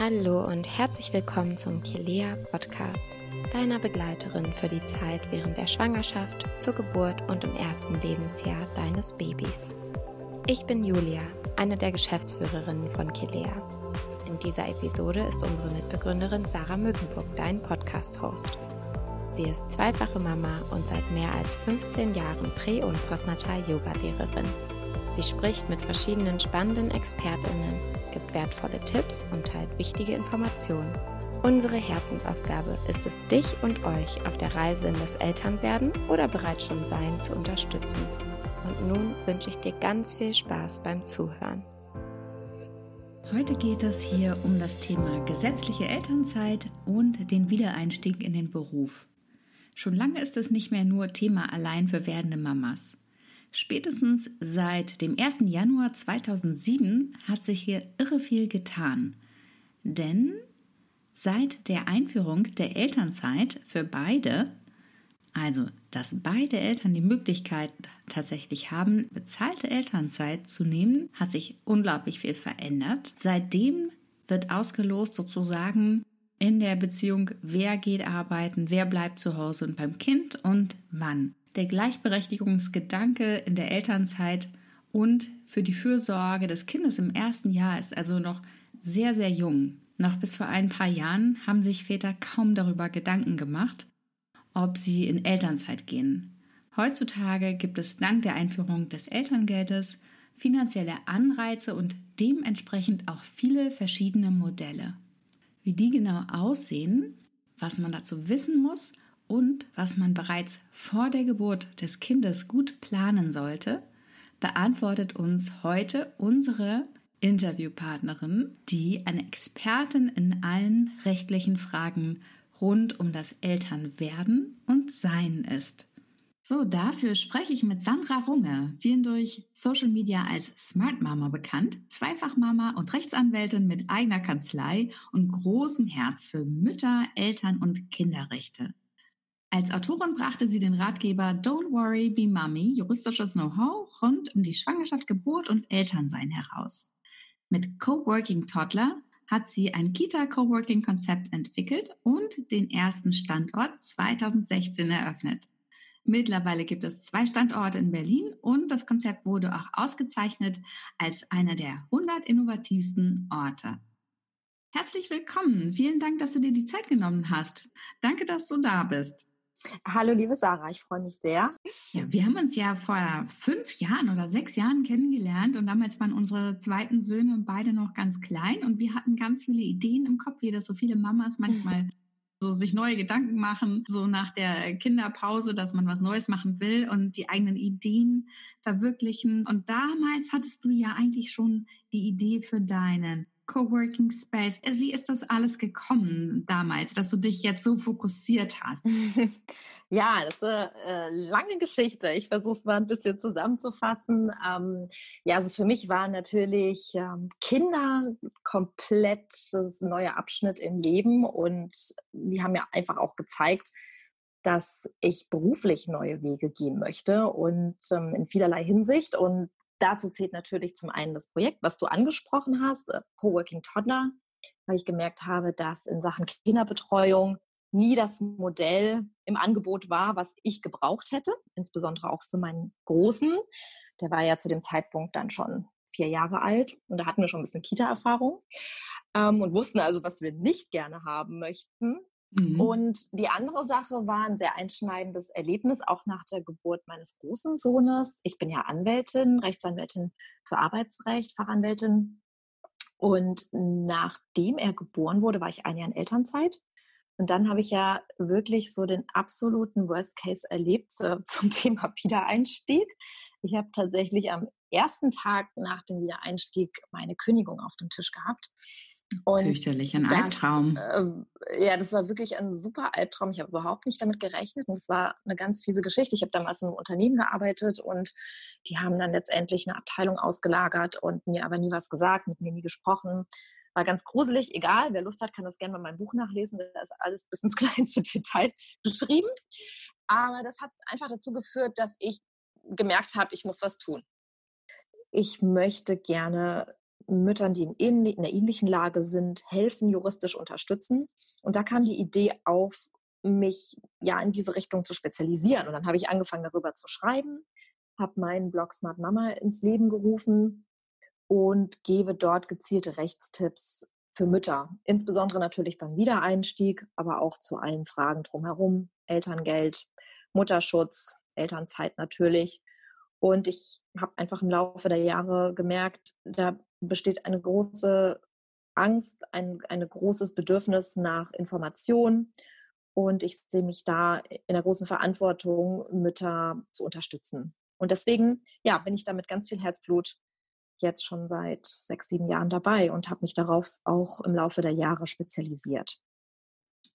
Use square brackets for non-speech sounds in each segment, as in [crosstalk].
Hallo und herzlich willkommen zum Kilea Podcast, deiner Begleiterin für die Zeit während der Schwangerschaft, zur Geburt und im ersten Lebensjahr deines Babys. Ich bin Julia, eine der Geschäftsführerinnen von Kilea. In dieser Episode ist unsere Mitbegründerin Sarah Mückenburg dein Podcast-Host. Sie ist zweifache Mama und seit mehr als 15 Jahren Prä- und Postnatal-Yoga-Lehrerin. Sie spricht mit verschiedenen spannenden ExpertInnen gibt wertvolle Tipps und teilt wichtige Informationen. Unsere Herzensaufgabe ist es, dich und euch auf der Reise in das Elternwerden oder bereits schon Sein zu unterstützen. Und nun wünsche ich dir ganz viel Spaß beim Zuhören. Heute geht es hier um das Thema gesetzliche Elternzeit und den Wiedereinstieg in den Beruf. Schon lange ist es nicht mehr nur Thema allein für werdende Mamas. Spätestens seit dem 1. Januar 2007 hat sich hier irre viel getan. Denn seit der Einführung der Elternzeit für beide, also dass beide Eltern die Möglichkeit tatsächlich haben, bezahlte Elternzeit zu nehmen, hat sich unglaublich viel verändert. Seitdem wird ausgelost sozusagen in der Beziehung, wer geht arbeiten, wer bleibt zu Hause und beim Kind und wann der Gleichberechtigungsgedanke in der Elternzeit und für die Fürsorge des Kindes im ersten Jahr ist also noch sehr, sehr jung. Noch bis vor ein paar Jahren haben sich Väter kaum darüber Gedanken gemacht, ob sie in Elternzeit gehen. Heutzutage gibt es dank der Einführung des Elterngeldes finanzielle Anreize und dementsprechend auch viele verschiedene Modelle. Wie die genau aussehen, was man dazu wissen muss und was man bereits vor der Geburt des Kindes gut planen sollte, beantwortet uns heute unsere Interviewpartnerin, die eine Expertin in allen rechtlichen Fragen rund um das Elternwerden und Sein ist. So, dafür spreche ich mit Sandra Runge, vielen durch Social Media als Smart Mama bekannt, Zweifachmama und Rechtsanwältin mit eigener Kanzlei und großem Herz für Mütter, Eltern und Kinderrechte. Als Autorin brachte sie den Ratgeber Don't Worry, Be Mommy, juristisches Know-how rund um die Schwangerschaft, Geburt und Elternsein heraus. Mit Coworking Toddler hat sie ein Kita-Coworking-Konzept entwickelt und den ersten Standort 2016 eröffnet. Mittlerweile gibt es zwei Standorte in Berlin und das Konzept wurde auch ausgezeichnet als einer der 100 innovativsten Orte. Herzlich willkommen. Vielen Dank, dass du dir die Zeit genommen hast. Danke, dass du da bist. Hallo, liebe Sarah, ich freue mich sehr. Ja, wir haben uns ja vor fünf Jahren oder sechs Jahren kennengelernt und damals waren unsere zweiten Söhne beide noch ganz klein und wir hatten ganz viele Ideen im Kopf, wie das so viele Mamas manchmal [laughs] so sich neue Gedanken machen, so nach der Kinderpause, dass man was Neues machen will und die eigenen Ideen verwirklichen. Und damals hattest du ja eigentlich schon die Idee für deinen Coworking Space. Äh, wie ist das alles gekommen damals, dass du dich jetzt so fokussiert hast? [laughs] ja, das ist eine äh, lange Geschichte. Ich versuche es mal ein bisschen zusammenzufassen. Ähm, ja, also für mich waren natürlich ähm, Kinder komplett das neue Abschnitt im Leben und die haben mir einfach auch gezeigt, dass ich beruflich neue Wege gehen möchte und ähm, in vielerlei Hinsicht. Und Dazu zählt natürlich zum einen das Projekt, was du angesprochen hast, äh, Coworking Toddler, weil ich gemerkt habe, dass in Sachen Kinderbetreuung nie das Modell im Angebot war, was ich gebraucht hätte, insbesondere auch für meinen Großen. Der war ja zu dem Zeitpunkt dann schon vier Jahre alt und da hatten wir schon ein bisschen Kita-Erfahrung ähm, und wussten also, was wir nicht gerne haben möchten. Mhm. Und die andere Sache war ein sehr einschneidendes Erlebnis, auch nach der Geburt meines großen Sohnes. Ich bin ja Anwältin, Rechtsanwältin für Arbeitsrecht, Fachanwältin. Und nachdem er geboren wurde, war ich ein Jahr in Elternzeit. Und dann habe ich ja wirklich so den absoluten Worst Case erlebt äh, [laughs] zum Thema Wiedereinstieg. Ich habe tatsächlich am ersten Tag nach dem Wiedereinstieg meine Kündigung auf dem Tisch gehabt. Und Fürchterlich, ein das, Albtraum. Äh, ja, das war wirklich ein super Albtraum. Ich habe überhaupt nicht damit gerechnet und es war eine ganz fiese Geschichte. Ich habe damals in einem Unternehmen gearbeitet und die haben dann letztendlich eine Abteilung ausgelagert und mir aber nie was gesagt, mit mir nie gesprochen. War ganz gruselig, egal. Wer Lust hat, kann das gerne mal in meinem Buch nachlesen. Da ist alles bis ins [laughs] kleinste Detail beschrieben. Aber das hat einfach dazu geführt, dass ich gemerkt habe, ich muss was tun. Ich möchte gerne Müttern, die in, in einer ähnlichen Lage sind, helfen, juristisch unterstützen. Und da kam die Idee auf, mich ja in diese Richtung zu spezialisieren. Und dann habe ich angefangen, darüber zu schreiben, habe meinen Blog Smart Mama ins Leben gerufen und gebe dort gezielte Rechtstipps für Mütter, insbesondere natürlich beim Wiedereinstieg, aber auch zu allen Fragen drumherum, Elterngeld, Mutterschutz, Elternzeit natürlich. Und ich habe einfach im Laufe der Jahre gemerkt, da besteht eine große Angst, ein, ein großes Bedürfnis nach Information. Und ich sehe mich da in der großen Verantwortung, Mütter zu unterstützen. Und deswegen, ja, bin ich da mit ganz viel Herzblut jetzt schon seit sechs, sieben Jahren dabei und habe mich darauf auch im Laufe der Jahre spezialisiert.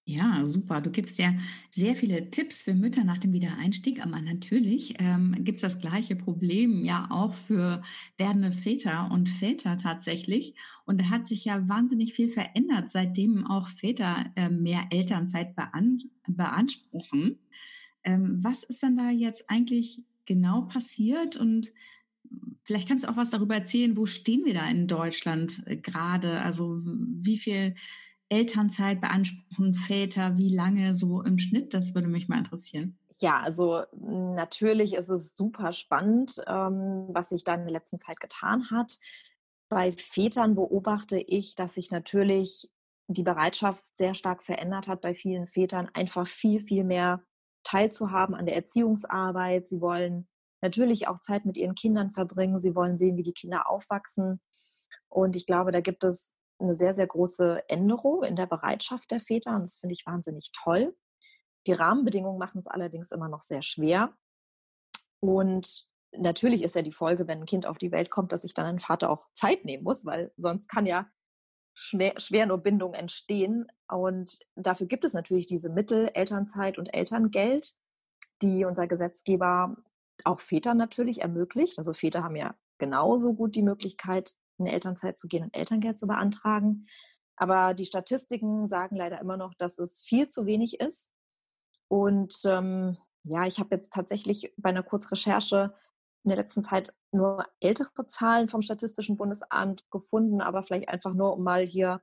Ja, super. Du gibst ja sehr viele Tipps für Mütter nach dem Wiedereinstieg, aber natürlich ähm, gibt es das gleiche Problem ja auch für werdende Väter und Väter tatsächlich. Und da hat sich ja wahnsinnig viel verändert, seitdem auch Väter äh, mehr Elternzeit bean beanspruchen. Ähm, was ist dann da jetzt eigentlich genau passiert und Vielleicht kannst du auch was darüber erzählen, wo stehen wir da in Deutschland äh, gerade? Also wie viel Elternzeit beanspruchen Väter, wie lange so im Schnitt? Das würde mich mal interessieren. Ja, also natürlich ist es super spannend, ähm, was sich da in der letzten Zeit getan hat. Bei Vätern beobachte ich, dass sich natürlich die Bereitschaft sehr stark verändert hat bei vielen Vätern, einfach viel, viel mehr teilzuhaben an der Erziehungsarbeit. Sie wollen natürlich auch Zeit mit ihren Kindern verbringen. Sie wollen sehen, wie die Kinder aufwachsen. Und ich glaube, da gibt es eine sehr, sehr große Änderung in der Bereitschaft der Väter. Und das finde ich wahnsinnig toll. Die Rahmenbedingungen machen es allerdings immer noch sehr schwer. Und natürlich ist ja die Folge, wenn ein Kind auf die Welt kommt, dass sich dann ein Vater auch Zeit nehmen muss, weil sonst kann ja schwer, schwer nur Bindung entstehen. Und dafür gibt es natürlich diese Mittel, Elternzeit und Elterngeld, die unser Gesetzgeber auch Vätern natürlich ermöglicht. Also Väter haben ja genauso gut die Möglichkeit, in Elternzeit zu gehen und Elterngeld zu beantragen. Aber die Statistiken sagen leider immer noch, dass es viel zu wenig ist. Und ähm, ja, ich habe jetzt tatsächlich bei einer Kurzrecherche in der letzten Zeit nur ältere Zahlen vom Statistischen Bundesamt gefunden, aber vielleicht einfach nur, um mal hier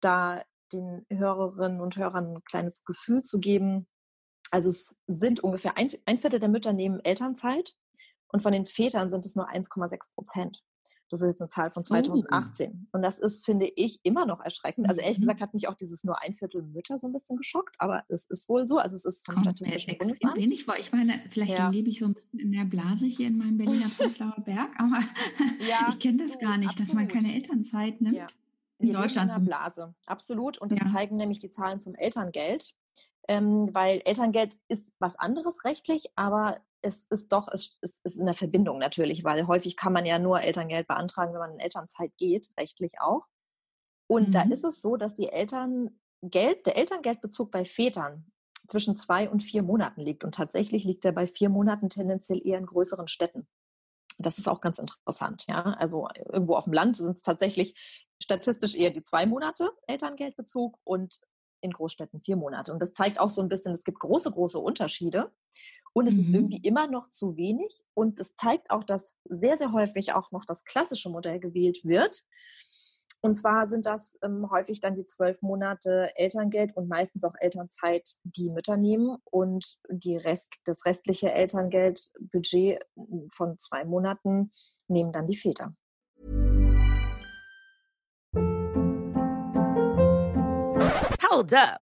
da den Hörerinnen und Hörern ein kleines Gefühl zu geben, also es sind ungefähr ein, ein Viertel der Mütter nehmen Elternzeit und von den Vätern sind es nur 1,6 Prozent. Das ist jetzt eine Zahl von 2018. Oh. Und das ist, finde ich, immer noch erschreckend. Also ehrlich mhm. gesagt hat mich auch dieses nur ein Viertel Mütter so ein bisschen geschockt, aber es ist wohl so. Also es ist vom Kommt Statistischen Bundesamt. wenig vor. Ich meine, vielleicht ja. lebe ich so ein bisschen in der Blase hier in meinem Berliner [laughs] Prenzlauer Berg, aber ja, [laughs] ich kenne das gar nicht, absolut. dass man keine Elternzeit nimmt. Ja. In Wir Deutschland. In einer Blase, absolut. Und das zeigen nämlich die Zahlen zum Elterngeld ähm, weil Elterngeld ist was anderes rechtlich, aber es ist doch, es, es ist in der Verbindung natürlich, weil häufig kann man ja nur Elterngeld beantragen, wenn man in Elternzeit geht, rechtlich auch. Und mhm. da ist es so, dass die Elterngeld, der Elterngeldbezug bei Vätern zwischen zwei und vier Monaten liegt. Und tatsächlich liegt er bei vier Monaten tendenziell eher in größeren Städten. Das ist auch ganz interessant, ja. Also irgendwo auf dem Land sind es tatsächlich statistisch eher die zwei Monate Elterngeldbezug und in Großstädten vier Monate. Und das zeigt auch so ein bisschen, es gibt große, große Unterschiede. Und es mhm. ist irgendwie immer noch zu wenig. Und es zeigt auch, dass sehr, sehr häufig auch noch das klassische Modell gewählt wird. Und zwar sind das ähm, häufig dann die zwölf Monate Elterngeld und meistens auch Elternzeit, die Mütter nehmen. Und die Rest, das restliche Elterngeldbudget von zwei Monaten nehmen dann die Väter. Hold up.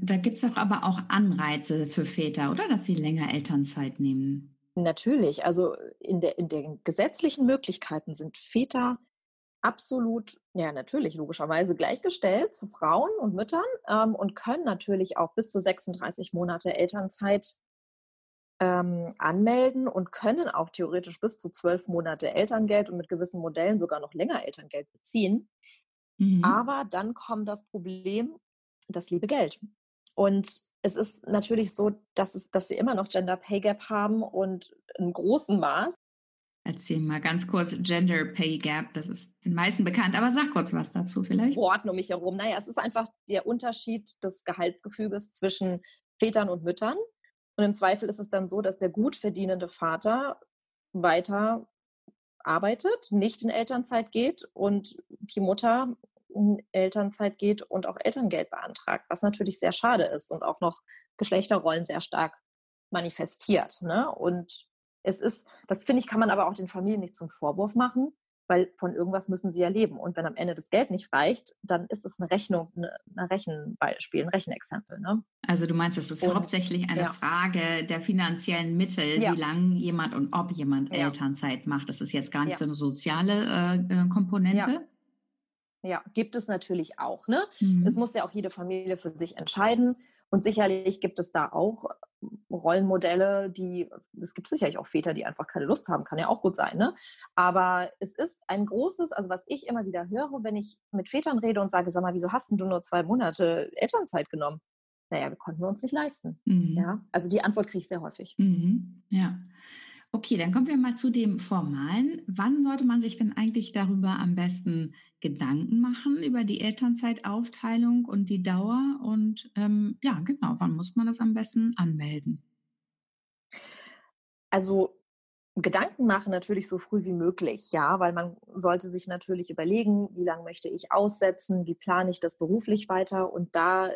Da gibt es doch aber auch Anreize für Väter, oder? Dass sie länger Elternzeit nehmen. Natürlich, also in, der, in den gesetzlichen Möglichkeiten sind Väter absolut, ja natürlich, logischerweise gleichgestellt zu Frauen und Müttern ähm, und können natürlich auch bis zu 36 Monate Elternzeit ähm, anmelden und können auch theoretisch bis zu zwölf Monate Elterngeld und mit gewissen Modellen sogar noch länger Elterngeld beziehen. Mhm. Aber dann kommt das Problem, das liebe Geld. Und es ist natürlich so, dass, es, dass wir immer noch Gender Pay Gap haben und in großem Maß. Erzähl mal ganz kurz Gender Pay Gap, das ist den meisten bekannt, aber sag kurz was dazu vielleicht. Worten um mich herum. Naja, es ist einfach der Unterschied des Gehaltsgefüges zwischen Vätern und Müttern. Und im Zweifel ist es dann so, dass der gut verdienende Vater weiter arbeitet, nicht in Elternzeit geht und die Mutter in Elternzeit geht und auch Elterngeld beantragt, was natürlich sehr schade ist und auch noch Geschlechterrollen sehr stark manifestiert. Ne? Und es ist, das finde ich, kann man aber auch den Familien nicht zum Vorwurf machen, weil von irgendwas müssen sie ja leben. Und wenn am Ende das Geld nicht reicht, dann ist es eine Rechnung, eine, eine Rechenbeispiel, ein Rechenexempel. Ne? Also du meinst, es ist und, hauptsächlich eine ja. Frage der finanziellen Mittel, ja. wie lange jemand und ob jemand ja. Elternzeit macht. Das ist jetzt gar nicht so eine soziale äh, äh Komponente. Ja, gibt es natürlich auch. Ne? Mhm. Es muss ja auch jede Familie für sich entscheiden. Und sicherlich gibt es da auch Rollenmodelle, die, es gibt sicherlich auch Väter, die einfach keine Lust haben, kann ja auch gut sein. Ne? Aber es ist ein großes, also was ich immer wieder höre, wenn ich mit Vätern rede und sage, sag mal, wieso hast du nur zwei Monate Elternzeit genommen? Naja, wir konnten wir uns nicht leisten. Mhm. Ja, also die Antwort kriege ich sehr häufig. Mhm. Ja. Okay, dann kommen wir mal zu dem Formalen. Wann sollte man sich denn eigentlich darüber am besten Gedanken machen, über die Elternzeitaufteilung und die Dauer? Und ähm, ja, genau, wann muss man das am besten anmelden? Also Gedanken machen natürlich so früh wie möglich, ja, weil man sollte sich natürlich überlegen, wie lange möchte ich aussetzen, wie plane ich das beruflich weiter und da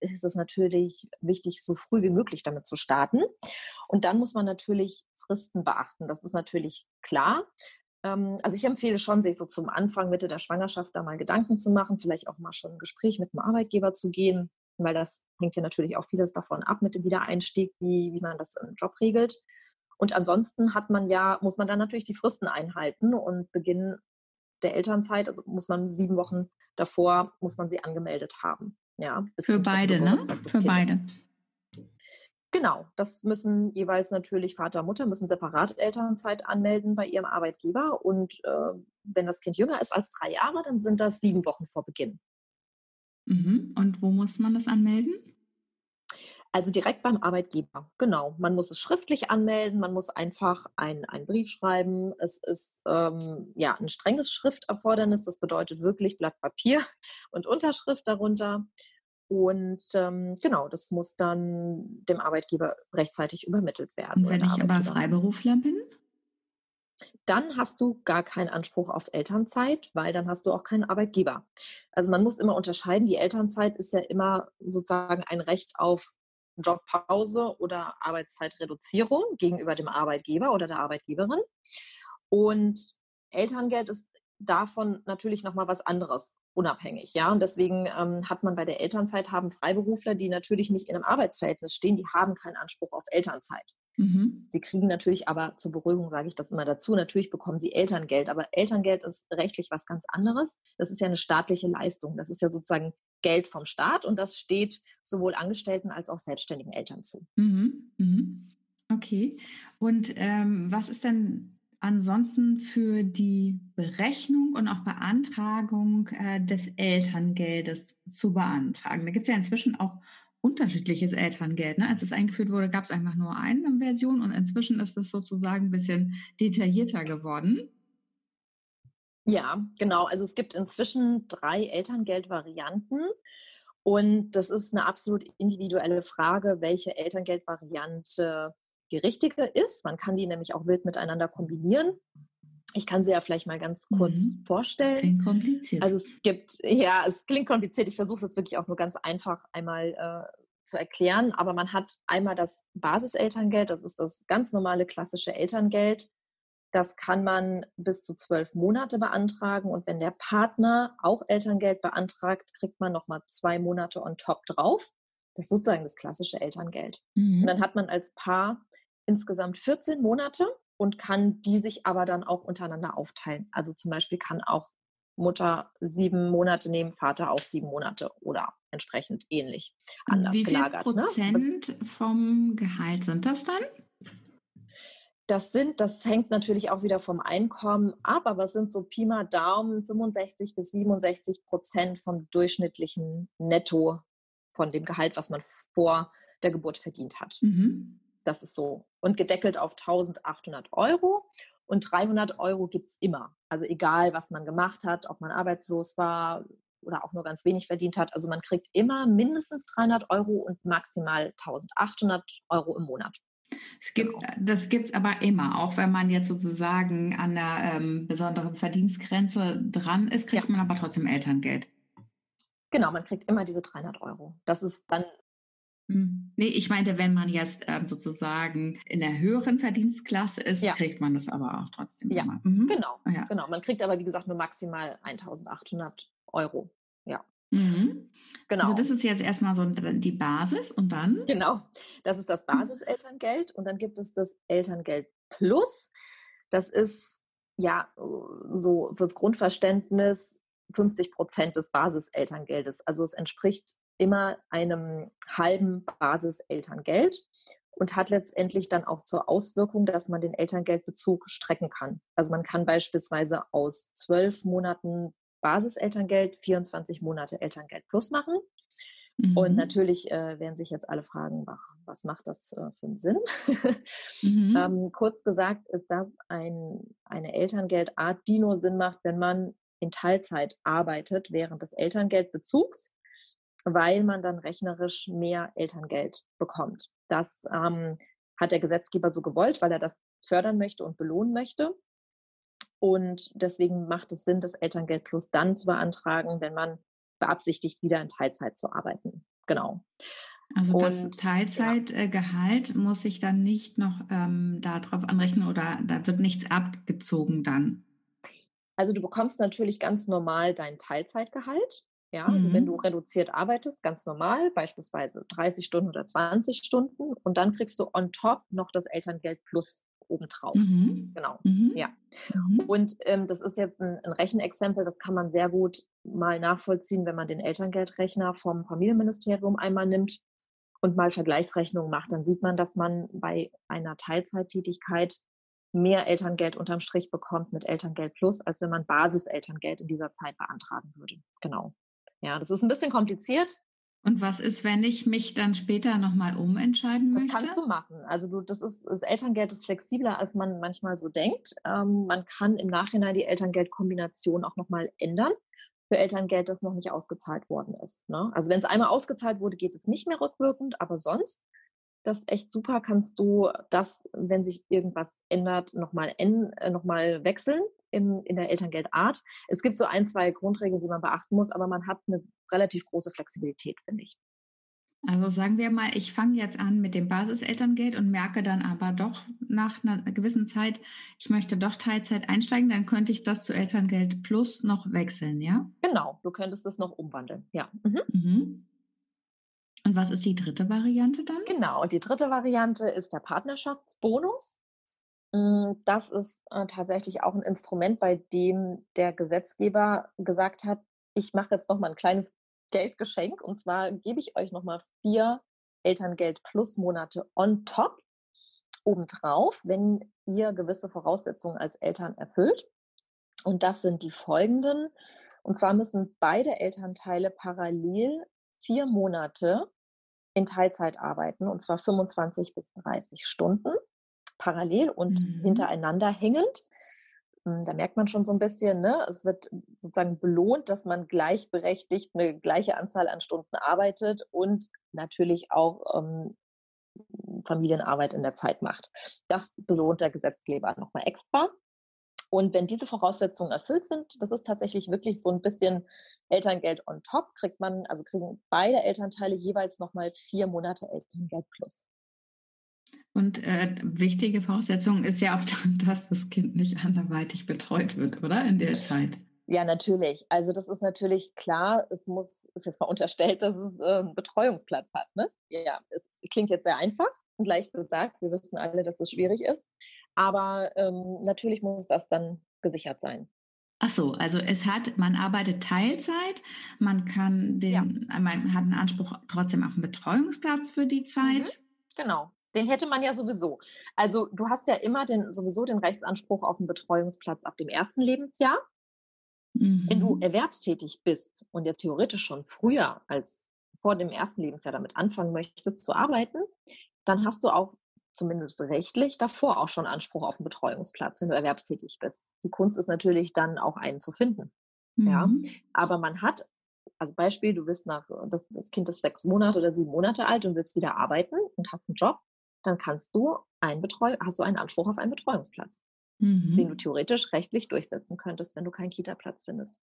ist es natürlich wichtig, so früh wie möglich damit zu starten. Und dann muss man natürlich Fristen beachten. Das ist natürlich klar. Ähm, also ich empfehle schon, sich so zum Anfang, Mitte der Schwangerschaft da mal Gedanken zu machen, vielleicht auch mal schon ein Gespräch mit dem Arbeitgeber zu gehen, weil das hängt ja natürlich auch vieles davon ab mit dem Wiedereinstieg, wie, wie man das im Job regelt. Und ansonsten hat man ja, muss man dann natürlich die Fristen einhalten und Beginn der Elternzeit, also muss man sieben Wochen davor, muss man sie angemeldet haben. Ja, Für beide, ne? Für beide. Genau, das müssen jeweils natürlich Vater und Mutter müssen separat Elternzeit anmelden bei ihrem Arbeitgeber. Und äh, wenn das Kind jünger ist als drei Jahre, dann sind das sieben Wochen vor Beginn. Mhm. Und wo muss man das anmelden? Also direkt beim Arbeitgeber, genau. Man muss es schriftlich anmelden, man muss einfach einen Brief schreiben. Es ist ähm, ja ein strenges Schrifterfordernis, das bedeutet wirklich Blatt Papier [laughs] und Unterschrift darunter. Und ähm, genau, das muss dann dem Arbeitgeber rechtzeitig übermittelt werden. Und wenn ich aber Freiberufler bin? Dann hast du gar keinen Anspruch auf Elternzeit, weil dann hast du auch keinen Arbeitgeber. Also man muss immer unterscheiden, die Elternzeit ist ja immer sozusagen ein Recht auf Jobpause oder Arbeitszeitreduzierung gegenüber dem Arbeitgeber oder der Arbeitgeberin. Und Elterngeld ist davon natürlich nochmal was anderes, unabhängig. Ja? Und deswegen ähm, hat man bei der Elternzeit haben Freiberufler, die natürlich nicht in einem Arbeitsverhältnis stehen, die haben keinen Anspruch auf Elternzeit. Mhm. Sie kriegen natürlich aber zur Beruhigung, sage ich das immer dazu, natürlich bekommen sie Elterngeld, aber Elterngeld ist rechtlich was ganz anderes. Das ist ja eine staatliche Leistung. Das ist ja sozusagen Geld vom Staat und das steht sowohl Angestellten als auch selbstständigen Eltern zu. Mhm. Mhm. Okay. Und ähm, was ist denn ansonsten für die Berechnung und auch Beantragung äh, des Elterngeldes zu beantragen? Da gibt es ja inzwischen auch unterschiedliches Elterngeld. Ne? Als es eingeführt wurde, gab es einfach nur eine Version und inzwischen ist es sozusagen ein bisschen detaillierter geworden. Ja, genau. Also es gibt inzwischen drei Elterngeldvarianten. Und das ist eine absolut individuelle Frage, welche Elterngeldvariante die richtige ist. Man kann die nämlich auch wild miteinander kombinieren. Ich kann sie ja vielleicht mal ganz kurz mhm. vorstellen. Klingt kompliziert. Also es gibt, ja, es klingt kompliziert. Ich versuche es wirklich auch nur ganz einfach einmal äh, zu erklären. Aber man hat einmal das Basiselterngeld, das ist das ganz normale klassische Elterngeld Das kann man bis zu zwölf Monate beantragen und wenn der Partner auch Elterngeld beantragt, kriegt man nochmal zwei Monate on top drauf. Das ist sozusagen das klassische Elterngeld. Mhm. Und dann hat man als Paar insgesamt 14 Monate und kann die sich aber dann auch untereinander aufteilen. Also zum Beispiel kann auch Mutter sieben Monate nehmen, Vater auch sieben Monate oder entsprechend ähnlich anders Wie viel gelagert. Ne? Prozent ne? vom Gehalt sind das dann? Das sind, das hängt natürlich auch wieder vom Einkommen ab, aber es sind so Pi mal Daumen 65 bis 67 Prozent vom durchschnittlichen Netto von dem Gehalt, was man vor der Geburt verdient hat. Mhm. Das ist so. Und gedeckelt auf 1800 Euro. Und 300 Euro gibt es immer. Also egal, was man gemacht hat, ob man arbeitslos war oder auch nur ganz wenig verdient hat. Also man kriegt immer mindestens 300 Euro und maximal 1800 Euro im Monat. Es gibt, genau. Das gibt es aber immer, auch wenn man jetzt sozusagen an der ähm, besonderen Verdienstgrenze dran ist, kriegt ja. man aber trotzdem Elterngeld. Genau, man kriegt immer diese 300 Euro. Das ist dann. Nee, ich meinte, wenn man jetzt ähm, sozusagen in der höheren Verdienstklasse ist, ja. kriegt man das aber auch trotzdem. Ja, mhm. genau, ja. genau. Man kriegt aber, wie gesagt, nur maximal 1800 Euro. Ja. Mhm. Genau. Also das ist jetzt erstmal so die Basis und dann? Genau, das ist das Basiselterngeld und dann gibt es das Elterngeld Plus. Das ist ja so fürs Grundverständnis 50 Prozent des Basiselterngeldes. Also es entspricht immer einem halben Basiselterngeld und hat letztendlich dann auch zur Auswirkung, dass man den Elterngeldbezug strecken kann. Also man kann beispielsweise aus zwölf Monaten Basiselterngeld 24 Monate Elterngeld plus machen. Mhm. Und natürlich äh, werden sich jetzt alle fragen, ach, was macht das äh, für einen Sinn? [laughs] mhm. ähm, kurz gesagt ist das ein, eine Elterngeldart, die nur Sinn macht, wenn man in Teilzeit arbeitet während des Elterngeldbezugs weil man dann rechnerisch mehr Elterngeld bekommt. Das ähm, hat der Gesetzgeber so gewollt, weil er das fördern möchte und belohnen möchte. Und deswegen macht es Sinn, das Elterngeld Plus dann zu beantragen, wenn man beabsichtigt, wieder in Teilzeit zu arbeiten. Genau. Also das und, Teilzeitgehalt ja. muss ich dann nicht noch ähm, darauf anrechnen oder da wird nichts abgezogen dann? Also du bekommst natürlich ganz normal dein Teilzeitgehalt. Ja, also wenn du mhm. reduziert arbeitest, ganz normal, beispielsweise 30 Stunden oder 20 Stunden, und dann kriegst du on top noch das Elterngeld plus obendrauf. Mhm. Genau, mhm. ja. Mhm. Und ähm, das ist jetzt ein, ein, Rechenexempel, das kann man sehr gut mal nachvollziehen, wenn man den Elterngeldrechner vom Familienministerium einmal nimmt und mal Vergleichsrechnungen macht. Dann sieht man, dass man bei einer Teilzeittätigkeit mehr Elterngeld unterm Strich bekommt mit Elterngeld Plus, als wenn man Basiselterngeld in dieser Zeit beantragen würde. Genau. Ja, das ist ein bisschen kompliziert. Und was ist, wenn ich mich dann später nochmal umentscheiden möchte? Das kannst du machen. Also du, das ist, das Elterngeld ist flexibler, als man manchmal so denkt. Ähm, man kann im Nachhinein die Elterngeldkombination auch nochmal ändern für Elterngeld, das noch nicht ausgezahlt worden ist. Ne? Also wenn es einmal ausgezahlt wurde, geht es nicht mehr rückwirkend, aber sonst, das ist echt super, kannst du das, wenn sich irgendwas ändert, nochmal äh, noch wechseln in, in der Elterngeldart. Es gibt so ein, zwei Grundregeln, die man beachten muss, aber man hat eine relativ große Flexibilität, finde ich. Also sagen wir mal, ich fange jetzt an mit dem Basiselterngeld und merke dann aber doch nach einer gewissen Zeit, ich möchte doch Teilzeit einsteigen, dann könnte ich das zu Elterngeld Plus noch wechseln, ja? Genau, du könntest es noch umwandeln, ja. Mhm. Mhm. Und was ist die dritte Variante dann? Genau, die dritte Variante ist der Partnerschaftsbonus. Hm, das ist äh, tatsächlich auch ein Instrument, bei dem der Gesetzgeber gesagt hat, ich mache jetzt noch mal ein kleines Geldgeschenk und zwar gebe ich euch noch mal vier Elterngeld plus Monate on top obendrauf, wenn ihr gewisse Voraussetzungen als Eltern erfüllt. Und das sind die folgenden. Und zwar müssen beide Elternteile parallel vier Monate in Teilzeit arbeiten, und zwar 25 bis 30 Stunden parallel und mhm. hintereinander hängend. Hm, da merkt man schon so ein bisschen, ne? es wird sozusagen belohnt, dass man gleichberechtigt eine gleiche Anzahl an Stunden arbeitet und natürlich auch ähm, Familienarbeit in der Zeit macht. Das belohnt der Gesetzgeber nochmal extra. Und wenn diese Voraussetzungen erfüllt sind, das ist tatsächlich wirklich so ein bisschen Elterngeld on top, kriegt man, also kriegen beide Elternteile jeweils nochmal vier Monate Elterngeld plus. Und äh, wichtige Voraussetzung ist ja auch, [laughs] dass das Kind nicht anderweitig betreut wird, oder? In der Zeit. Ja, natürlich. Also das ist natürlich klar, es muss, ist jetzt mal [laughs] unterstellt, dass es äh, einen Betreuungsplatz hat. Ne? Ja, es klingt jetzt sehr einfach und leicht gesagt. Wir wissen alle, dass es schwierig ist. Aber ähm, natürlich muss das dann gesichert sein. Ach so, also es hat, man arbeitet Teilzeit, man kann den, ja. man hat einen Anspruch trotzdem auf einen Betreuungsplatz für die Zeit. Mhm, genau. Den hätte man ja sowieso. Also du hast ja immer den, sowieso den Rechtsanspruch auf einen Betreuungsplatz ab dem ersten Lebensjahr. Mhm. Wenn du mhm. erwerbstätig bist und jetzt theoretisch schon früher als vor dem ersten Lebensjahr damit anfangen möchtest zu arbeiten, dann hast du auch zumindest rechtlich davor auch schon Anspruch auf einen Betreuungsplatz, wenn du erwerbstätig bist. Die Kunst ist natürlich dann auch einen zu finden. Mhm. Ja, aber man hat, also Beispiel, du bist nach, das, das Kind ist sechs Monate oder sieben Monate alt und willst wieder arbeiten und hast einen Job, dann kannst du einen Betreu hast du einen Anspruch auf einen Betreuungsplatz, mhm. den du theoretisch rechtlich durchsetzen könntest, wenn du keinen Kita-Platz findest.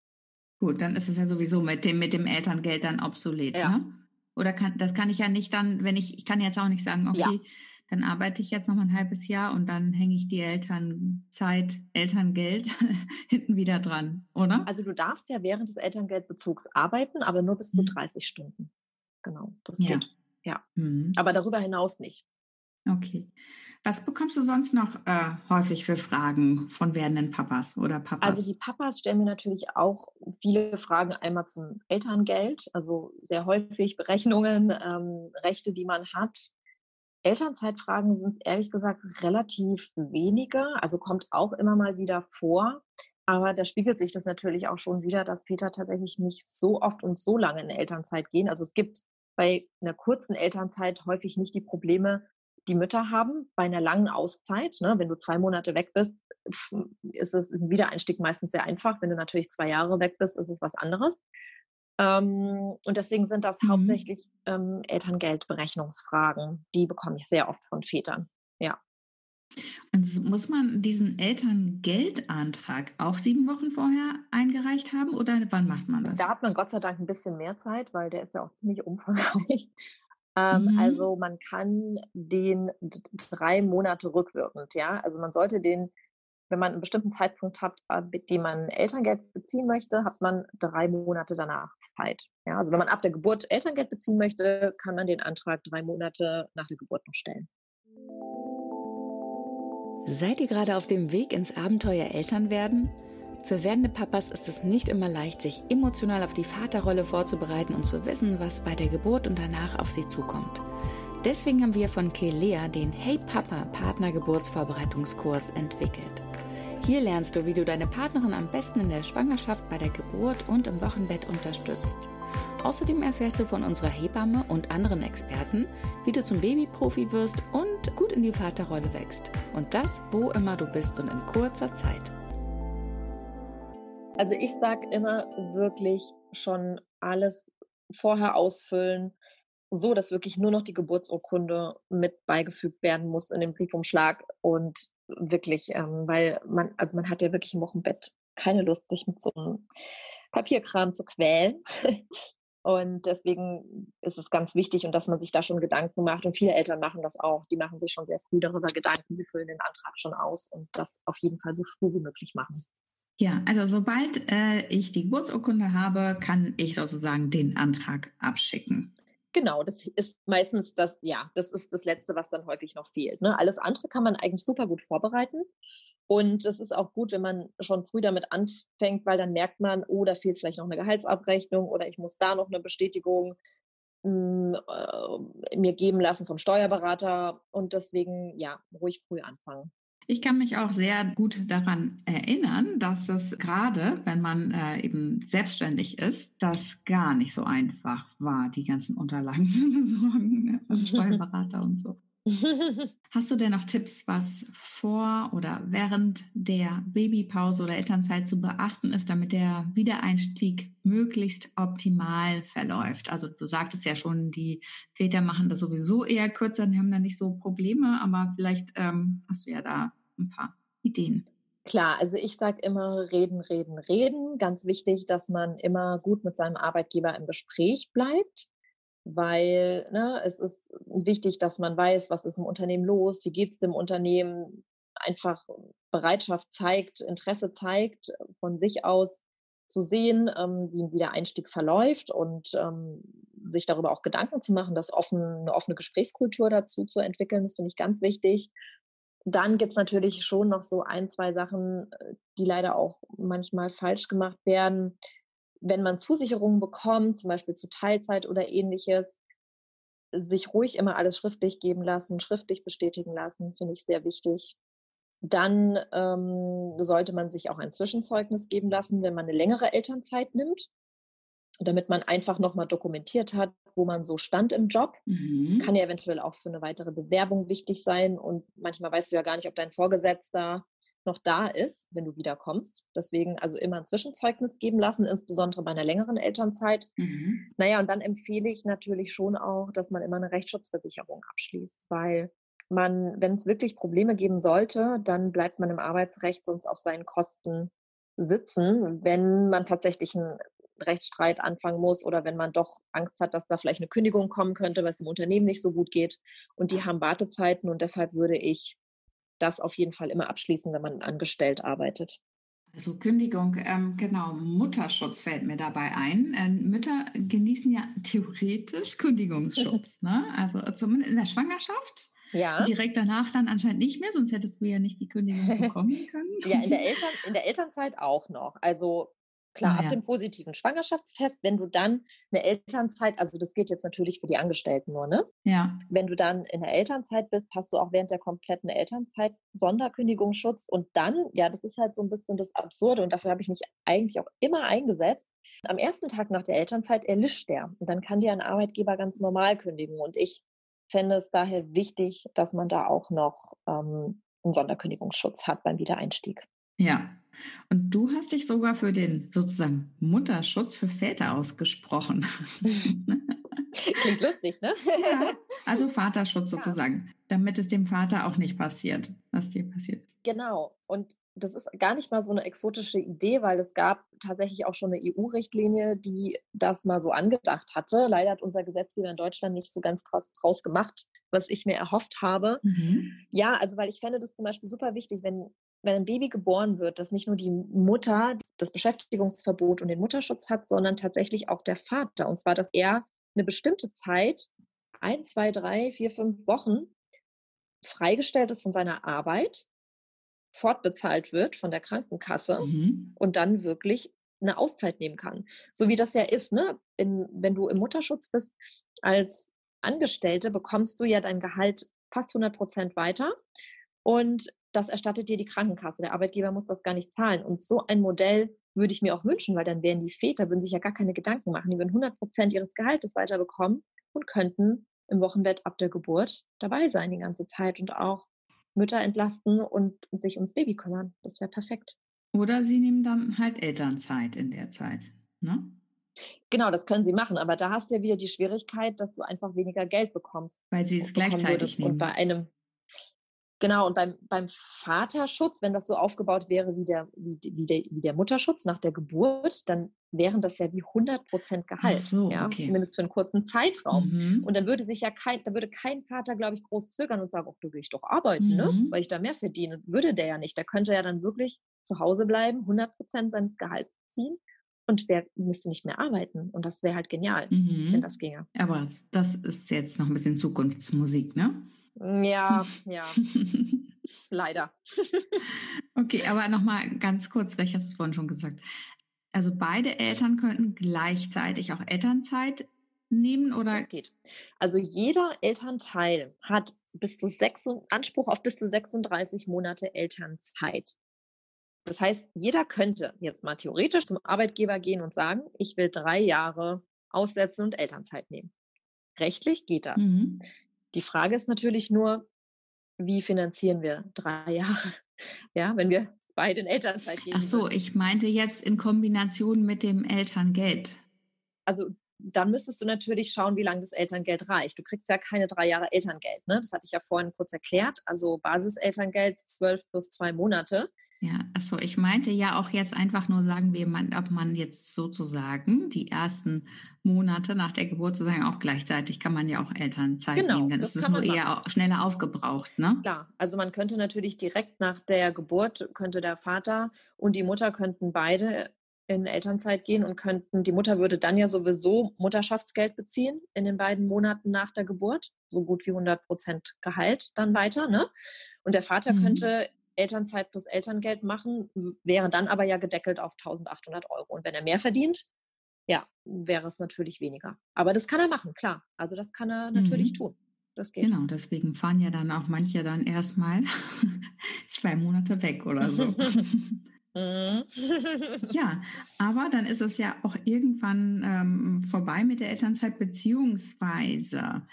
Gut, dann ist es ja sowieso mit dem, mit dem Elterngeld dann obsolet, ja. ne? Oder kann, das kann ich ja nicht dann, wenn ich, ich kann jetzt auch nicht sagen, okay, ja dann arbeite ich jetzt noch mal ein halbes Jahr und dann hänge ich die Elternzeit, Elterngeld [laughs] hinten wieder dran, oder? Also du darfst ja während des Elterngeldbezugs arbeiten, aber nur bis zu 30 mhm. Stunden. Genau, das ja. geht. Ja, mhm. aber darüber hinaus nicht. Okay. Was bekommst du sonst noch äh, häufig für Fragen von werdenden Papas oder Papas? Also die Papas stellen mir natürlich auch viele Fragen einmal zum Elterngeld, also sehr häufig Berechnungen, ähm, Rechte, die man hat, Elternzeitfragen sind ehrlich gesagt relativ wenige, also kommt auch immer mal wieder vor. Aber da spiegelt sich das natürlich auch schon wieder, dass Väter tatsächlich nicht so oft und so lange in Elternzeit gehen. Also es gibt bei einer kurzen Elternzeit häufig nicht die Probleme, die Mütter haben. Bei einer langen Auszeit, ne, wenn du zwei Monate weg bist, ist es ein Wiedereinstieg meistens sehr einfach. Wenn du natürlich zwei Jahre weg bist, ist es was anderes. Ähm, und deswegen sind das mhm. hauptsächlich ähm, Elterngeldberechnungsfragen. Die bekomme ich sehr oft von Vätern. Ja. Und muss man diesen Elterngeldantrag auch sieben Wochen vorher eingereicht haben oder wann macht man das? Da hat man Gott sei Dank ein bisschen mehr Zeit, weil der ist ja auch ziemlich umfangreich. Ähm, mhm. Also man kann den drei Monate rückwirkend, ja. Also man sollte den wenn man einen bestimmten Zeitpunkt hat, äh, mit dem man Elterngeld beziehen möchte, hat man drei Monate danach Zeit. Ja, also wenn man ab der Geburt Elterngeld beziehen möchte, kann man den Antrag drei Monate nach der Geburt noch stellen. Seid ihr gerade auf dem Weg ins Abenteuer Elternwerden? Für werdende Papas ist es nicht immer leicht, sich emotional auf die Vaterrolle vorzubereiten und zu wissen, was bei der Geburt und danach auf sie zukommt. Deswegen haben wir von Kelea den Hey Papa Partner Geburtsvorbereitungskurs entwickelt. Hier lernst du, wie du deine Partnerin am besten in der Schwangerschaft, bei der Geburt und im Wochenbett unterstützt. Außerdem erfährst du von unserer Hebamme und anderen Experten, wie du zum Babyprofi wirst und gut in die Vaterrolle wächst. Und das, wo immer du bist und in kurzer Zeit. Also ich sage immer wirklich schon alles vorher ausfüllen, so dass wirklich nur noch die Geburtsurkunde mit beigefügt werden muss in den Briefumschlag und wirklich, ähm, weil man, also man hat ja wirklich im Wochenbett keine Lust, sich mit so einem Papierkram zu quälen. Und deswegen ist es ganz wichtig und dass man sich da schon Gedanken macht. Und viele Eltern machen das auch. Die machen sich schon sehr früh darüber Gedanken. Sie füllen den Antrag schon aus und das auf jeden Fall so früh wie möglich machen. Ja, also sobald äh, ich die Geburtsurkunde habe, kann ich sozusagen den Antrag abschicken. Genau, das ist meistens das, ja, das ist das Letzte, was dann häufig noch fehlt. Ne? Alles andere kann man eigentlich super gut vorbereiten. Und es ist auch gut, wenn man schon früh damit anfängt, weil dann merkt man, oh, da fehlt vielleicht noch eine Gehaltsabrechnung oder ich muss da noch eine Bestätigung mh, hm, äh, mir geben lassen vom Steuerberater. Und deswegen, ja, ruhig früh anfangen. Ich kann mich auch sehr gut daran erinnern, dass es gerade, wenn man äh, eben selbstständig ist, das gar nicht so einfach war, die ganzen Unterlagen [laughs] zu besorgen ne, vom [laughs] Steuerberater und so. [laughs] Hast du denn noch Tipps, was vor oder während der Babypause oder Elternzeit zu beachten ist, damit der Wiedereinstieg möglichst optimal verläuft? Also du sagtest ja schon, die Väter machen das sowieso eher kürzer, die haben da nicht so Probleme, aber vielleicht ähm, hast du ja da ein paar Ideen. Klar, also ich sage immer reden, reden, reden. Ganz wichtig, dass man immer gut mit seinem Arbeitgeber im Gespräch bleibt weil ne, es ist wichtig, dass man weiß, was ist im Unternehmen los, wie geht es dem Unternehmen, einfach Bereitschaft zeigt, Interesse zeigt, von sich aus zu sehen, ähm, wie ein Wiedereinstieg verläuft und ähm, sich darüber auch Gedanken zu machen, das offen, eine offene Gesprächskultur dazu zu entwickeln, das finde ich ganz wichtig. Dann gibt es natürlich schon noch so ein, zwei Sachen, äh, die leider auch manchmal falsch gemacht werden. Wenn man Zusicherungen bekommt, zum Beispiel zu Teilzeit oder ähnliches, sich ruhig immer alles schriftlich geben lassen, schriftlich bestätigen lassen, finde ich sehr wichtig. Dann ähm, sollte man sich auch ein Zwischenzeugnis geben lassen, wenn man eine längere Elternzeit nimmt, damit man einfach nochmal dokumentiert hat, wo man so stand im Job. Mhm. Kann ja eventuell auch für eine weitere Bewerbung wichtig sein. Und manchmal weißt du ja gar nicht, ob dein Vorgesetzter noch da ist, wenn du wiederkommst. Deswegen also immer ein Zwischenzeugnis geben lassen, insbesondere bei einer längeren Elternzeit. Mhm. Naja, und dann empfehle ich natürlich schon auch, dass man immer eine Rechtsschutzversicherung abschließt, weil man, wenn es wirklich Probleme geben sollte, dann bleibt man im Arbeitsrecht sonst auf seinen Kosten sitzen, wenn man tatsächlich einen Rechtsstreit anfangen muss oder wenn man doch Angst hat, dass da vielleicht eine Kündigung kommen könnte, weil es im Unternehmen nicht so gut geht. Und die haben Wartezeiten und deshalb würde ich das auf jeden Fall immer abschließen, wenn man angestellt arbeitet. Also Kündigung, ähm, genau, Mutterschutz fällt mir dabei ein. Ähm, Mütter genießen ja theoretisch Kündigungsschutz, [laughs] ne? Also zumindest in der Schwangerschaft ja. Direkt danach dann anscheinend nicht mehr, sonst hättest du ja nicht die Kündigung [laughs] bekommen können. ja, in der, Eltern, in der Elternzeit auch noch. Also klar, ah, ab dem positiven Schwangerschaftstest, wenn du dann eine Elternzeit, also das geht jetzt natürlich für die Angestellten nur, ne? Ja. Wenn du dann in der Elternzeit bist, hast du auch während der kompletten Elternzeit Sonderkündigungsschutz und dann, ja, das ist halt so ein bisschen das Absurde und dafür habe ich mich eigentlich auch immer eingesetzt. Am ersten Tag nach der Elternzeit erlischt der und dann kann dir ein Arbeitgeber ganz normal kündigen und ich fände es daher wichtig, dass man da auch noch ähm, einen Sonderkündigungsschutz hat beim Wiedereinstieg. Ja. Und du hast dich sogar für den sozusagen Mutterschutz für Väter ausgesprochen. [laughs] Klingt lustig, ne? Ja, [laughs] also Vaterschutz ja. sozusagen, damit es dem Vater auch nicht passiert, was dir passiert ist. Genau. Und das ist gar nicht mal so eine exotische Idee, weil es gab tatsächlich auch schon eine EU-Richtlinie, die das mal so angedacht hatte. Leider hat unser Gesetzgeber in Deutschland nicht so ganz draus, draus gemacht, was ich mir erhofft habe. Mhm. Ja, also weil ich fände das zum Beispiel super wichtig, wenn, wenn ein Baby geboren wird, dass nicht nur die Mutter das Beschäftigungsverbot und den Mutterschutz hat, sondern tatsächlich auch der Vater. Und zwar, dass er eine bestimmte Zeit, ein, zwei, drei, vier, fünf Wochen, freigestellt ist von seiner Arbeit fortbezahlt wird von der Krankenkasse mhm. und dann wirklich eine Auszeit nehmen kann. So wie das ja ist, ne? In, wenn du im Mutterschutz bist als Angestellte, bekommst du ja dein Gehalt fast 100 Prozent weiter und das erstattet dir die Krankenkasse. Der Arbeitgeber muss das gar nicht zahlen. Und so ein Modell würde ich mir auch wünschen, weil dann wären die Väter, würden sich ja gar keine Gedanken machen. Die würden 100 Prozent ihres Gehaltes weiterbekommen und könnten im Wochenbett ab der Geburt dabei sein die ganze Zeit und auch Mütter entlasten und sich ums Baby kümmern. Das wäre perfekt. Oder sie nehmen dann halt Elternzeit in der Zeit. Ne? Genau, das können sie machen, aber da hast du ja wieder die Schwierigkeit, dass du einfach weniger Geld bekommst. Weil sie es gleichzeitig nehmen. Und bei einem, Genau, und beim, beim Vaterschutz, wenn das so aufgebaut wäre wie der, wie, wie, der, wie der Mutterschutz nach der Geburt, dann wären das ja wie 100 Prozent Gehalt. So, ja, okay. Zumindest für einen kurzen Zeitraum. Mhm. Und dann würde sich ja kein, da würde kein Vater, glaube ich, groß zögern und sagen, ach, du willst doch arbeiten, ne? mhm. ne? Weil ich da mehr verdiene. Würde der ja nicht. Der könnte ja dann wirklich zu Hause bleiben, 100 Prozent seines Gehalts ziehen und wer müsste nicht mehr arbeiten. Und das wäre halt genial, mhm. wenn das ginge. Aber das ist jetzt noch ein bisschen Zukunftsmusik, ne? Ja, [laughs] ja. [laughs] Leider. [laughs] okay, aber nochmal ganz kurz, vielleicht hast du es vorhin schon gesagt. Also beide Eltern könnten gleichzeitig auch Elternzeit nehmen oder? Das geht. Also jeder Elternteil hat bis zu sechs, Anspruch auf bis zu 36 Monate Elternzeit. Das heißt, jeder könnte jetzt mal theoretisch zum Arbeitgeber gehen und sagen, ich will drei Jahre aussetzen und Elternzeit nehmen. Rechtlich geht das. Mhm. Die Frage ist natürlich nur, wie finanzieren wir drei Jahre? [laughs] Ja, wenn wir beide in Elternzeit gehen. Ach so, ich meinte jetzt in Kombination mit dem Elterngeld. Also dann müsstest du natürlich schauen, wie lange das Elterngeld reicht. Du kriegst ja keine drei Jahre Elterngeld. Ne? Das hatte ich ja vorhin kurz erklärt. Also Basiselterngeld zwölf plus zwei Monate. Ja, also ich meinte ja auch jetzt einfach nur sagen wir, man, ob man jetzt sozusagen die ersten Monate nach der Geburt sozusagen auch gleichzeitig kann man ja auch Elternzeit genau, nehmen. Dann ist es nur eher schneller aufgebraucht, ne? Klar, also man könnte natürlich direkt nach der Geburt könnte der Vater und die Mutter könnten beide in Elternzeit gehen und könnten, die Mutter würde dann ja sowieso Mutterschaftsgeld beziehen in den beiden Monaten nach der Geburt, so gut wie 100 Prozent Gehalt dann weiter, ne? Und der Vater mhm. könnte Elternzeit plus Elterngeld machen, wäre dann aber ja gedeckelt auf 1800 Euro. Und wenn er mehr verdient, ja, wäre es natürlich weniger. Aber das kann er machen, klar. Also das kann er natürlich mhm. tun. Das geht. Genau, deswegen fahren ja dann auch manche dann erstmal [laughs] zwei Monate weg oder so. [laughs] Mhm. ja, aber dann ist es ja auch irgendwann ähm, vorbei mit der Elternzeit, beziehungsweise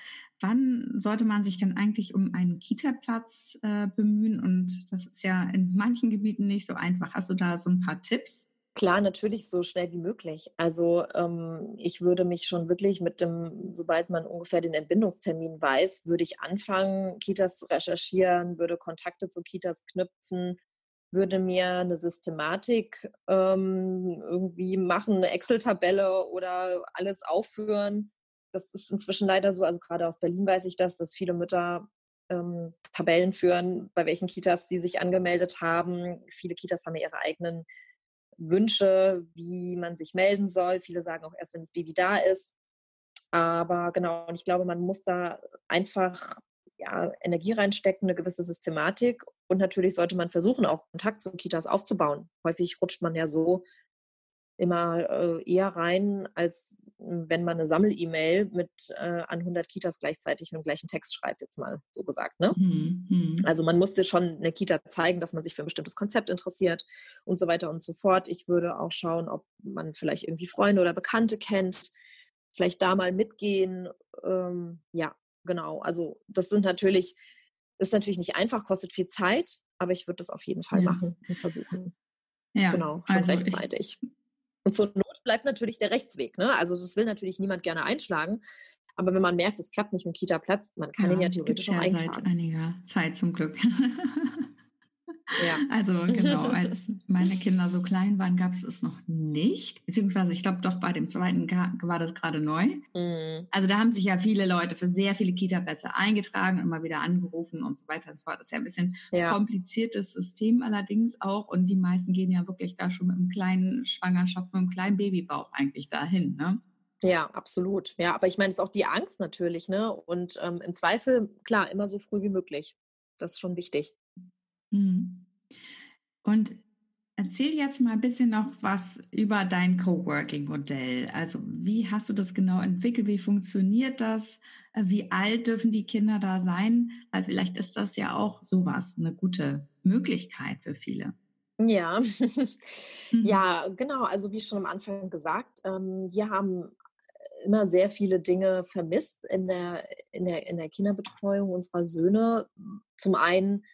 wann sollte man sich denn eigentlich um einen Kita-Platz äh, bemühen? Und das ist ja in manchen Gebieten nicht so einfach. Hast du da so ein paar Tipps? Klar, natürlich so schnell wie möglich. Also ähm, ich würde mich schon wirklich mit dem, sobald man ungefähr den Entbindungstermin weiß, würde ich anfangen, Kitas zu recherchieren, würde Kontakte zu Kitas knüpfen, würde mir eine Systematik ähm, irgendwie machen, eine Excel-Tabelle oder alles aufführen. Das ist inzwischen leider so, also gerade aus Berlin weiß ich das, dass viele Mütter ähm, Tabellen führen, bei welchen Kitas sie sich angemeldet haben. Viele Kitas haben ihre eigenen Wünsche, wie man sich melden soll. Viele sagen auch erst, wenn das Baby da ist. Aber genau, und ich glaube, man muss da einfach ja, Energie reinstecken, eine gewisse Systematik. Und natürlich sollte man versuchen, auch Kontakt zu Kitas aufzubauen. Häufig rutscht man ja so immer äh, eher rein, als wenn man eine Sammel-E-Mail mit äh, an 100 Kitas gleichzeitig mit dem gleichen Text schreibt, jetzt mal so gesagt. Ne? Mhm, mhm. Also man musste schon eine Kita zeigen, dass man sich für ein bestimmtes Konzept interessiert und so weiter und so fort. Ich würde auch schauen, ob man vielleicht irgendwie Freunde oder Bekannte kennt, vielleicht da mal mitgehen. Ähm, ja, genau. Also das sind natürlich, ist natürlich nicht einfach, kostet viel Zeit, aber ich würde das auf jeden Fall ja. machen und versuchen. Ja, genau, schon also rechtzeitig. Ich, und zur Not bleibt natürlich der Rechtsweg. Ne? Also das will natürlich niemand gerne einschlagen. Aber wenn man merkt, es klappt nicht mit Kita-Platz, man kann ja, ihn ja theoretisch auch einklagen. Seit einiger Zeit zum Glück. [laughs] Ja. [laughs] Also genau, [laughs] als meine Kinder so klein waren, gab es es noch nicht. Beziehungsweise ich glaube doch bei dem zweiten war das gerade neu. Mhm. Also da haben sich ja viele Leute für sehr viele Kita-Plätze eingetragen und mal wieder angerufen und so weiter und fort. Das ist ja ein bisschen ja. kompliziertes System allerdings auch. Und die meisten gehen ja wirklich da schon mit einem kleinen Schwangerschaft, mit einem kleinen Babybauch eigentlich dahin. Ne? Ja, absolut. Ja, aber ich meine, es ist auch die Angst natürlich, ne? Und ähm, im Zweifel, klar, immer so früh wie möglich. Das ist schon wichtig. Mhm. Und erzähl jetzt mal ein bisschen noch was über dein Coworking-Modell. Also wie hast du das genau entwickelt? Wie funktioniert das? Wie alt dürfen die Kinder da sein? Weil vielleicht ist das ja auch sowas, eine gute Möglichkeit für viele. Ja, [laughs] mhm. ja, genau. Also wie schon am Anfang gesagt, ähm, wir haben immer sehr viele Dinge vermisst in der, in der, in der Kinderbetreuung unserer Söhne. Zum einen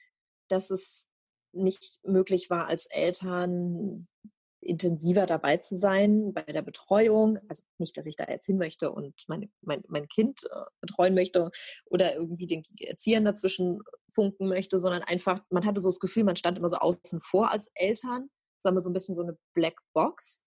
dass es nicht möglich war, als Eltern intensiver dabei zu sein bei der Betreuung. Also nicht, dass ich da jetzt hin möchte und meine, mein, mein Kind äh, betreuen möchte oder irgendwie den Erziehern dazwischen funken möchte, sondern einfach, man hatte so das Gefühl, man stand immer so außen vor als Eltern, sondern so ein bisschen so eine Black Box.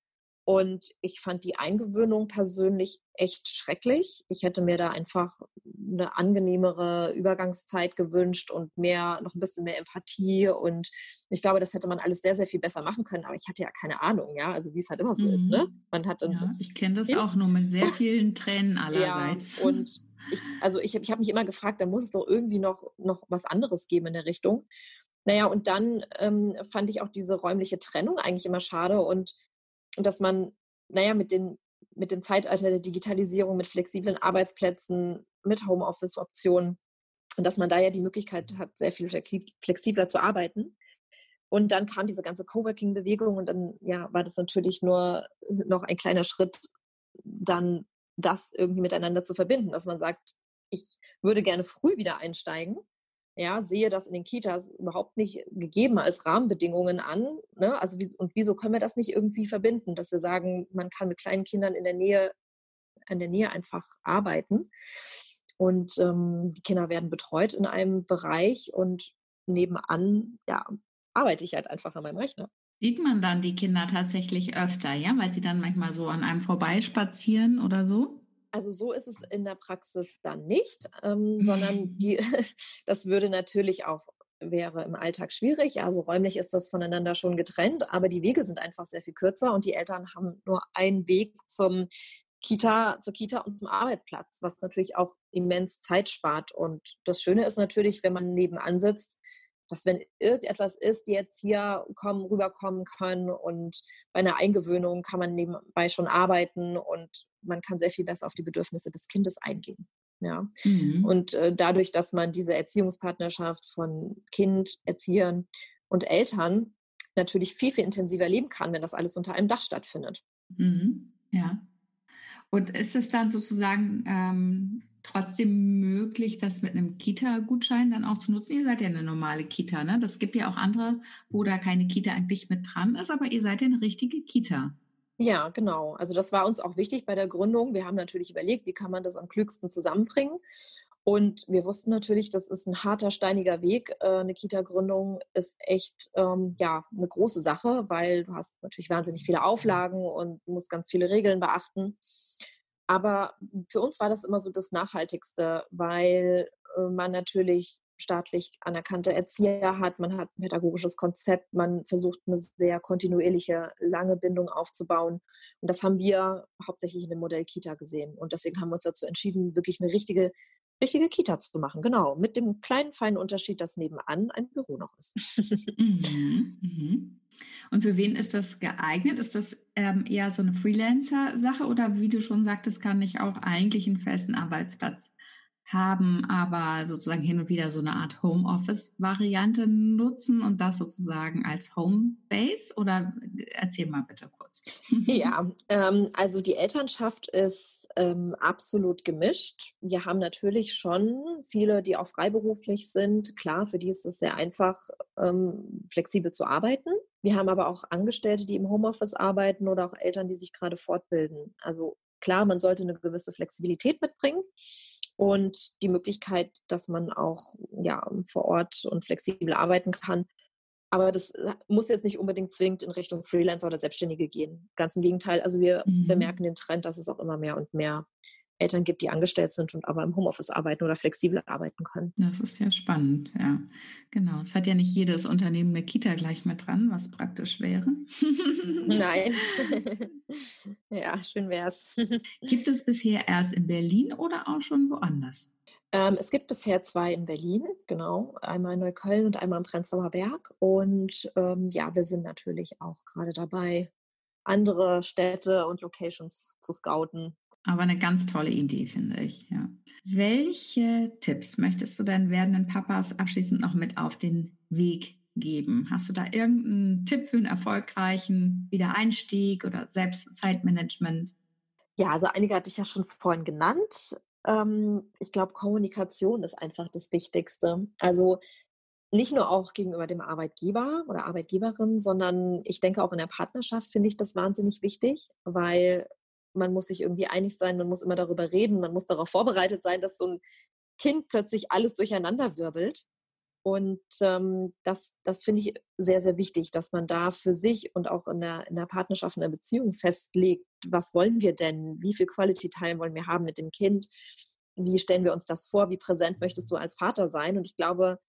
Und ich fand die Eingewöhnung persönlich echt schrecklich. Ich hätte mir da einfach eine angenehmere Übergangszeit gewünscht und mehr, noch ein bisschen mehr Empathie. Und ich glaube, das hätte man alles sehr, sehr viel besser machen können. Aber ich hatte ja keine Ahnung, ja, also wie es halt immer so mhm. ist. Ne? Mhm. Man hat ja, ich kenne das kind. auch nur mit sehr [laughs] vielen Tränen allerseits. Ja, und [laughs] ich, also ich, ich habe mich immer gefragt, da muss es doch irgendwie noch, noch was anderes geben in der Richtung. Naja, und dann ähm, fand ich auch diese räumliche Trennung eigentlich immer schade und und dass man, naja, mit, den, mit dem Zeitalter der Digitalisierung, mit flexiblen Arbeitsplätzen, mit Homeoffice-Optionen, dass man da ja die Möglichkeit hat, sehr viel flexibler zu arbeiten. Und dann kam diese ganze Coworking-Bewegung und dann ja, war das natürlich nur noch ein kleiner Schritt, dann das irgendwie miteinander zu verbinden, dass man sagt, ich würde gerne früh wieder einsteigen, ja, sehe das in den Kitas überhaupt nicht gegeben als Rahmenbedingungen an. Ne? Also wie, und wieso können wir das nicht irgendwie verbinden, dass wir sagen, man kann mit kleinen Kindern in der Nähe, in der Nähe einfach arbeiten. Und ähm, die Kinder werden betreut in einem Bereich und nebenan, ja, arbeite ich halt einfach an meinem Rechner. Sieht man dann die Kinder tatsächlich öfter, ja, weil sie dann manchmal so an einem vorbeispazieren oder so? Also so ist es in der Praxis dann nicht, ähm, sondern die, [laughs] das würde natürlich auch wäre im Alltag schwierig. Also räumlich ist das voneinander schon getrennt, aber die Wege sind einfach sehr viel kürzer und die Eltern haben nur einen Weg zum Kita, zur Kita und zum Arbeitsplatz, was natürlich auch immens Zeit spart. Und das Schöne ist natürlich, wenn man nebenan sitzt, dass wenn irgendetwas ist, die jetzt hier kommen, rüberkommen können und bei einer Eingewöhnung kann man nebenbei schon arbeiten und man kann sehr viel besser auf die Bedürfnisse des Kindes eingehen. Ja. Mhm. Und äh, dadurch, dass man diese Erziehungspartnerschaft von Kind, Erziehern und Eltern natürlich viel, viel intensiver leben kann, wenn das alles unter einem Dach stattfindet. Mhm. Ja. Und ist es dann sozusagen ähm, trotzdem möglich, das mit einem Kita-Gutschein dann auch zu nutzen? Ihr seid ja eine normale Kita, ne? Das gibt ja auch andere, wo da keine Kita eigentlich mit dran ist, aber ihr seid ja eine richtige Kita. Ja, genau. Also das war uns auch wichtig bei der Gründung. Wir haben natürlich überlegt, wie kann man das am klügsten zusammenbringen. Und wir wussten natürlich, das ist ein harter, steiniger Weg. Äh, eine Kita-Gründung ist echt ähm, ja eine große Sache, weil du hast natürlich wahnsinnig viele Auflagen und musst ganz viele Regeln beachten. Aber für uns war das immer so das Nachhaltigste, weil äh, man natürlich staatlich anerkannte Erzieher hat, man hat ein pädagogisches Konzept, man versucht eine sehr kontinuierliche, lange Bindung aufzubauen. Und das haben wir hauptsächlich in dem Modell Kita gesehen. Und deswegen haben wir uns dazu entschieden, wirklich eine richtige richtige Kita zu machen. Genau, mit dem kleinen feinen Unterschied, dass nebenan ein Büro noch ist. [laughs] mhm, mhm. Und für wen ist das geeignet? Ist das ähm, eher so eine Freelancer-Sache oder wie du schon sagtest, kann ich auch eigentlich einen festen Arbeitsplatz haben aber sozusagen hin und wieder so eine Art Homeoffice-Variante nutzen und das sozusagen als Homebase? Oder erzähl mal bitte kurz. Ja, [laughs] ähm, also die Elternschaft ist ähm, absolut gemischt. Wir haben natürlich schon viele, die auch freiberuflich sind. Klar, für die ist es sehr einfach, ähm, flexibel zu arbeiten. Wir haben aber auch Angestellte, die im Homeoffice arbeiten oder auch Eltern, die sich gerade fortbilden. Also klar, man sollte eine gewisse Flexibilität mitbringen und die Möglichkeit, dass man auch ja, vor Ort und flexibel arbeiten kann. Aber das äh, muss jetzt nicht unbedingt zwingend in Richtung Freelancer oder Selbstständige gehen. Ganz im Gegenteil. Also wir mhm. bemerken den Trend, dass es auch immer mehr und mehr Eltern gibt, die angestellt sind und aber im Homeoffice arbeiten oder flexibel arbeiten können. Das ist ja spannend, ja. Genau. Es hat ja nicht jedes Unternehmen eine Kita gleich mit dran, was praktisch wäre. Nein. [laughs] ja, schön wäre es. gibt es bisher erst in Berlin oder auch schon woanders? Ähm, es gibt bisher zwei in Berlin, genau. Einmal in Neukölln und einmal im Prenzlauer Berg. Und ähm, ja, wir sind natürlich auch gerade dabei, andere Städte und Locations zu scouten. Aber eine ganz tolle Idee, finde ich. Ja. Welche Tipps möchtest du deinen werdenden Papas abschließend noch mit auf den Weg geben? Hast du da irgendeinen Tipp für einen erfolgreichen Wiedereinstieg oder Selbstzeitmanagement? Ja, also einige hatte ich ja schon vorhin genannt. Ähm, ich glaube, Kommunikation ist einfach das Wichtigste. Also nicht nur auch gegenüber dem Arbeitgeber oder Arbeitgeberin, sondern ich denke auch in der Partnerschaft finde ich das wahnsinnig wichtig, weil man muss sich irgendwie einig sein, man muss immer darüber reden, man muss darauf vorbereitet sein, dass so ein Kind plötzlich alles durcheinander wirbelt. Und ähm, das, das finde ich sehr, sehr wichtig, dass man da für sich und auch in der, in der Partnerschaft, in der Beziehung festlegt, was wollen wir denn? Wie viel Quality Time wollen wir haben mit dem Kind? Wie stellen wir uns das vor? Wie präsent möchtest du als Vater sein? Und ich glaube,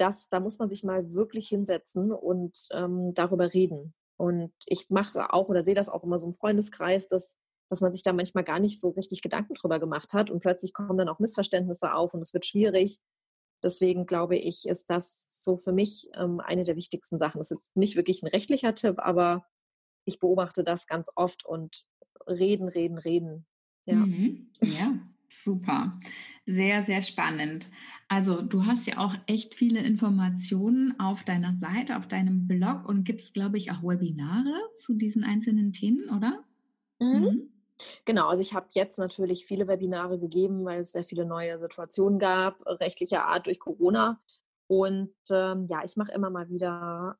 das, da muss man sich mal wirklich hinsetzen und ähm, darüber reden. Und ich mache auch oder sehe das auch immer so im Freundeskreis, dass, dass man sich da manchmal gar nicht so richtig Gedanken drüber gemacht hat und plötzlich kommen dann auch Missverständnisse auf und es wird schwierig. Deswegen glaube ich, ist das so für mich ähm, eine der wichtigsten Sachen. Das ist nicht wirklich ein rechtlicher Tipp, aber ich beobachte das ganz oft und reden, reden, reden. Ja. Mhm. Ja, Super, sehr, sehr spannend. Also du hast ja auch echt viele Informationen auf deiner Seite, auf deinem Blog und gibst, glaube ich, auch Webinare zu diesen einzelnen Themen, oder? Mhm. Mhm. Genau, also ich habe jetzt natürlich viele Webinare gegeben, weil es sehr viele neue Situationen gab, rechtlicher Art durch Corona. Und ähm, ja, ich mache immer mal wieder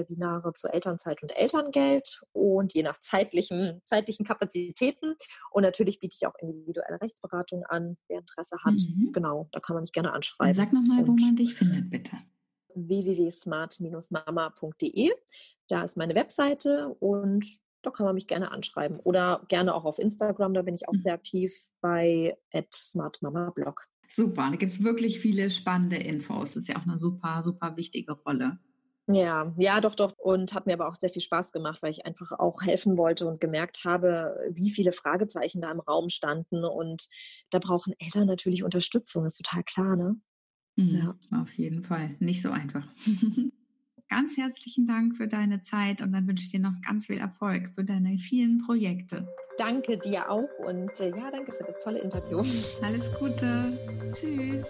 Webinare zu Elternzeit und Elterngeld und je nach zeitlichen, zeitlichen Kapazitäten. Und natürlich biete ich auch individuelle Rechtsberatung an, wer Interesse hat. Mhm. Genau, da kann man mich gerne anschreiben. Sag nochmal, wo man dich findet, bitte. www.smart-mama.de. Da ist meine Webseite und da kann man mich gerne anschreiben. Oder gerne auch auf Instagram, da bin ich auch mhm. sehr aktiv bei smartmamablog. Super, da gibt es wirklich viele spannende Infos. Das ist ja auch eine super, super wichtige Rolle. Ja, ja, doch, doch. Und hat mir aber auch sehr viel Spaß gemacht, weil ich einfach auch helfen wollte und gemerkt habe, wie viele Fragezeichen da im Raum standen. Und da brauchen Eltern natürlich Unterstützung, ist total klar, ne? Mhm, ja. Auf jeden Fall. Nicht so einfach. [laughs] ganz herzlichen Dank für deine Zeit und dann wünsche ich dir noch ganz viel Erfolg für deine vielen Projekte. Danke dir auch und äh, ja, danke für das tolle Interview. [laughs] Alles Gute. Tschüss.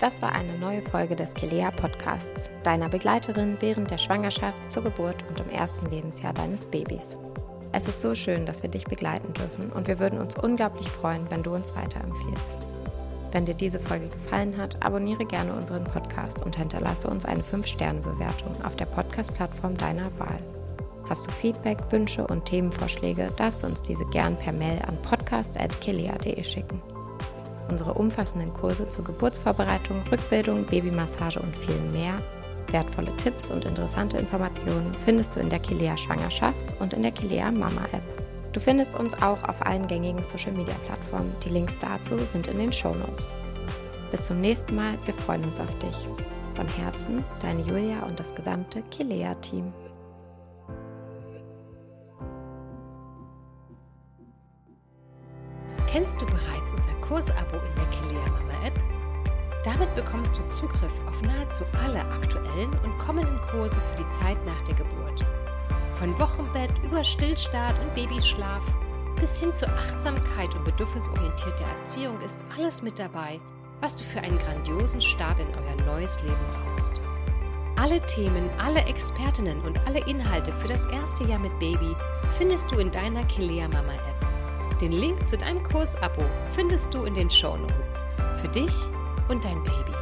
Das war eine neue Folge des Kelea Podcasts, deiner Begleiterin während der Schwangerschaft, zur Geburt und im ersten Lebensjahr deines Babys. Es ist so schön, dass wir dich begleiten dürfen und wir würden uns unglaublich freuen, wenn du uns weiterempfiehlst. Wenn dir diese Folge gefallen hat, abonniere gerne unseren Podcast und hinterlasse uns eine 5-Sterne-Bewertung auf der Podcast-Plattform deiner Wahl. Hast du Feedback, Wünsche und Themenvorschläge, darfst du uns diese gern per Mail an podcast.kilea.de schicken. Unsere umfassenden Kurse zur Geburtsvorbereitung, Rückbildung, Babymassage und viel mehr, wertvolle Tipps und interessante Informationen findest du in der Kilea Schwangerschafts- und in der Kilea Mama App. Du findest uns auch auf allen gängigen Social-Media-Plattformen. Die Links dazu sind in den Show Notes. Bis zum nächsten Mal, wir freuen uns auf dich. Von Herzen, deine Julia und das gesamte Kilea-Team. Kennst du bereits unser Kursabo in der Kilea Mama App? Damit bekommst du Zugriff auf nahezu alle aktuellen und kommenden Kurse für die Zeit nach der Geburt. Von Wochenbett über Stillstart und Babyschlaf bis hin zur Achtsamkeit und bedürfnisorientierter Erziehung ist alles mit dabei, was du für einen grandiosen Start in euer neues Leben brauchst. Alle Themen, alle Expertinnen und alle Inhalte für das erste Jahr mit Baby findest du in deiner Kilea Mama App. Den Link zu deinem Kursabo findest du in den Show Notes. Für dich und dein Baby.